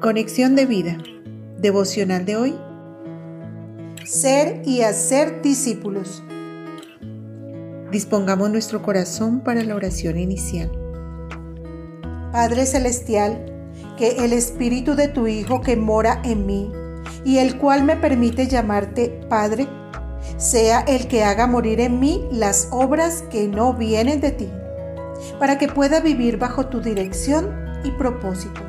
Conexión de vida. Devocional de hoy. Ser y hacer discípulos. Dispongamos nuestro corazón para la oración inicial. Padre Celestial, que el Espíritu de tu Hijo que mora en mí y el cual me permite llamarte Padre, sea el que haga morir en mí las obras que no vienen de ti, para que pueda vivir bajo tu dirección y propósito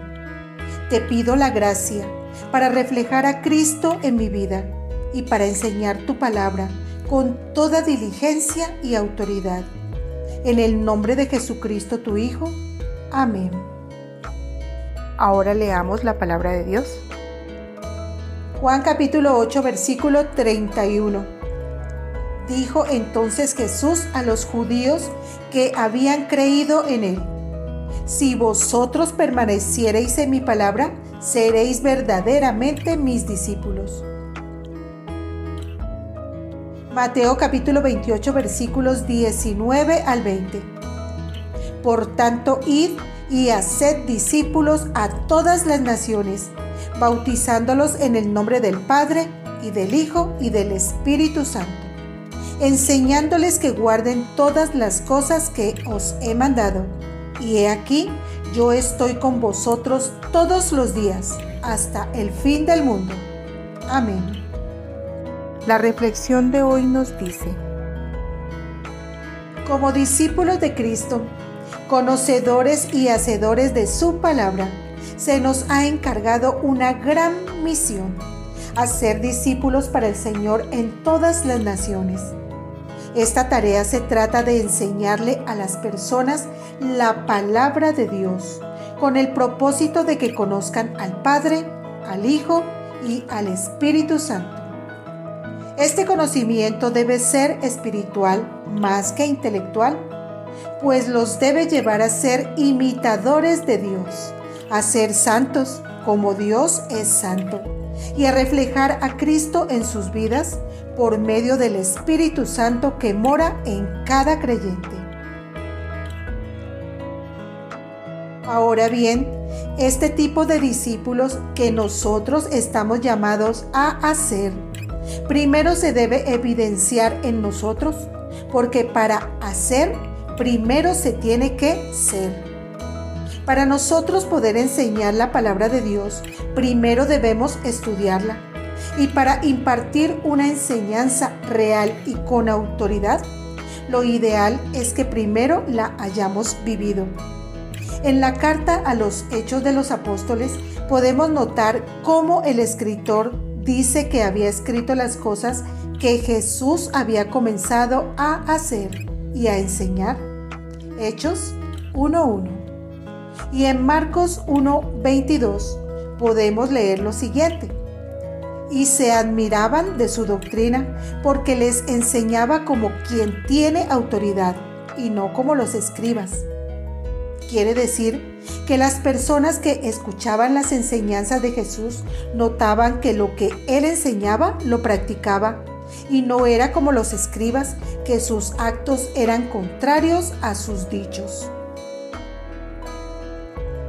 te pido la gracia para reflejar a Cristo en mi vida y para enseñar tu palabra con toda diligencia y autoridad. En el nombre de Jesucristo tu Hijo. Amén. Ahora leamos la palabra de Dios. Juan capítulo 8 versículo 31. Dijo entonces Jesús a los judíos que habían creído en él si vosotros permaneciereis en mi palabra, seréis verdaderamente mis discípulos. Mateo capítulo 28 versículos 19 al 20. Por tanto, id y haced discípulos a todas las naciones, bautizándolos en el nombre del Padre y del Hijo y del Espíritu Santo, enseñándoles que guarden todas las cosas que os he mandado y he aquí, yo estoy con vosotros todos los días, hasta el fin del mundo. Amén. La reflexión de hoy nos dice, como discípulos de Cristo, conocedores y hacedores de su palabra, se nos ha encargado una gran misión, hacer discípulos para el Señor en todas las naciones esta tarea se trata de enseñarle a las personas la palabra de Dios, con el propósito de que conozcan al Padre, al Hijo y al Espíritu Santo. Este conocimiento debe ser espiritual más que intelectual, pues los debe llevar a ser imitadores de Dios, a ser santos como Dios es santo, y a reflejar a Cristo en sus vidas por medio del Espíritu Santo que mora en cada creyente. Ahora bien, este tipo de discípulos que nosotros estamos llamados a hacer, primero se debe evidenciar en nosotros, porque para hacer, primero se tiene que ser. Para nosotros poder enseñar la palabra de Dios, primero debemos estudiarla y para impartir una enseñanza real y con autoridad, lo ideal es que primero la hayamos vivido. En la carta a los Hechos de los Apóstoles podemos notar cómo el escritor dice que había escrito las cosas que Jesús había comenzado a hacer y a enseñar. Hechos 1.1. Y en Marcos 1.22 podemos leer lo siguiente y se admiraban de su doctrina porque les enseñaba como quien tiene autoridad y no como los escribas. Quiere decir que las personas que escuchaban las enseñanzas de Jesús notaban que lo que él enseñaba lo practicaba y no era como los escribas que sus actos eran contrarios a sus dichos.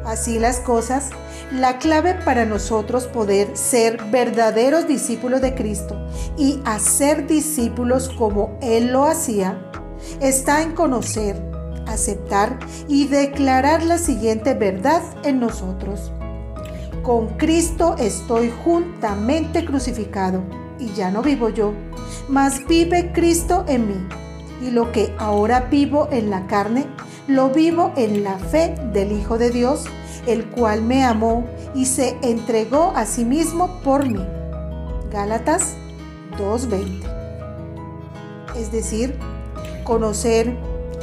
Así las cosas, la clave para nosotros poder ser verdaderos discípulos de Cristo y hacer discípulos como Él lo hacía, está en conocer, aceptar y declarar la siguiente verdad en nosotros. Con Cristo estoy juntamente crucificado y ya no vivo yo, mas vive Cristo en mí. Y lo que ahora vivo en la carne, lo vivo en la fe del Hijo de Dios, el cual me amó y se entregó a sí mismo por mí. Gálatas 2.20. Es decir, conocer,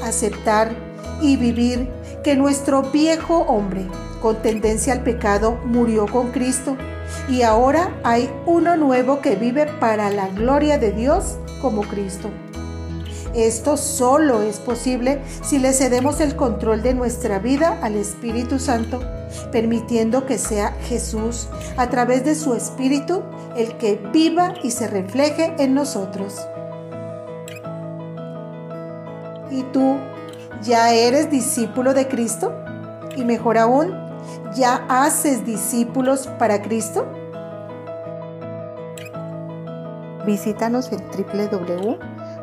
aceptar y vivir que nuestro viejo hombre con tendencia al pecado murió con Cristo y ahora hay uno nuevo que vive para la gloria de Dios como Cristo. Esto solo es posible si le cedemos el control de nuestra vida al Espíritu Santo, permitiendo que sea Jesús, a través de su Espíritu, el que viva y se refleje en nosotros. ¿Y tú ya eres discípulo de Cristo? Y mejor aún, ¿Ya haces discípulos para Cristo? Visítanos en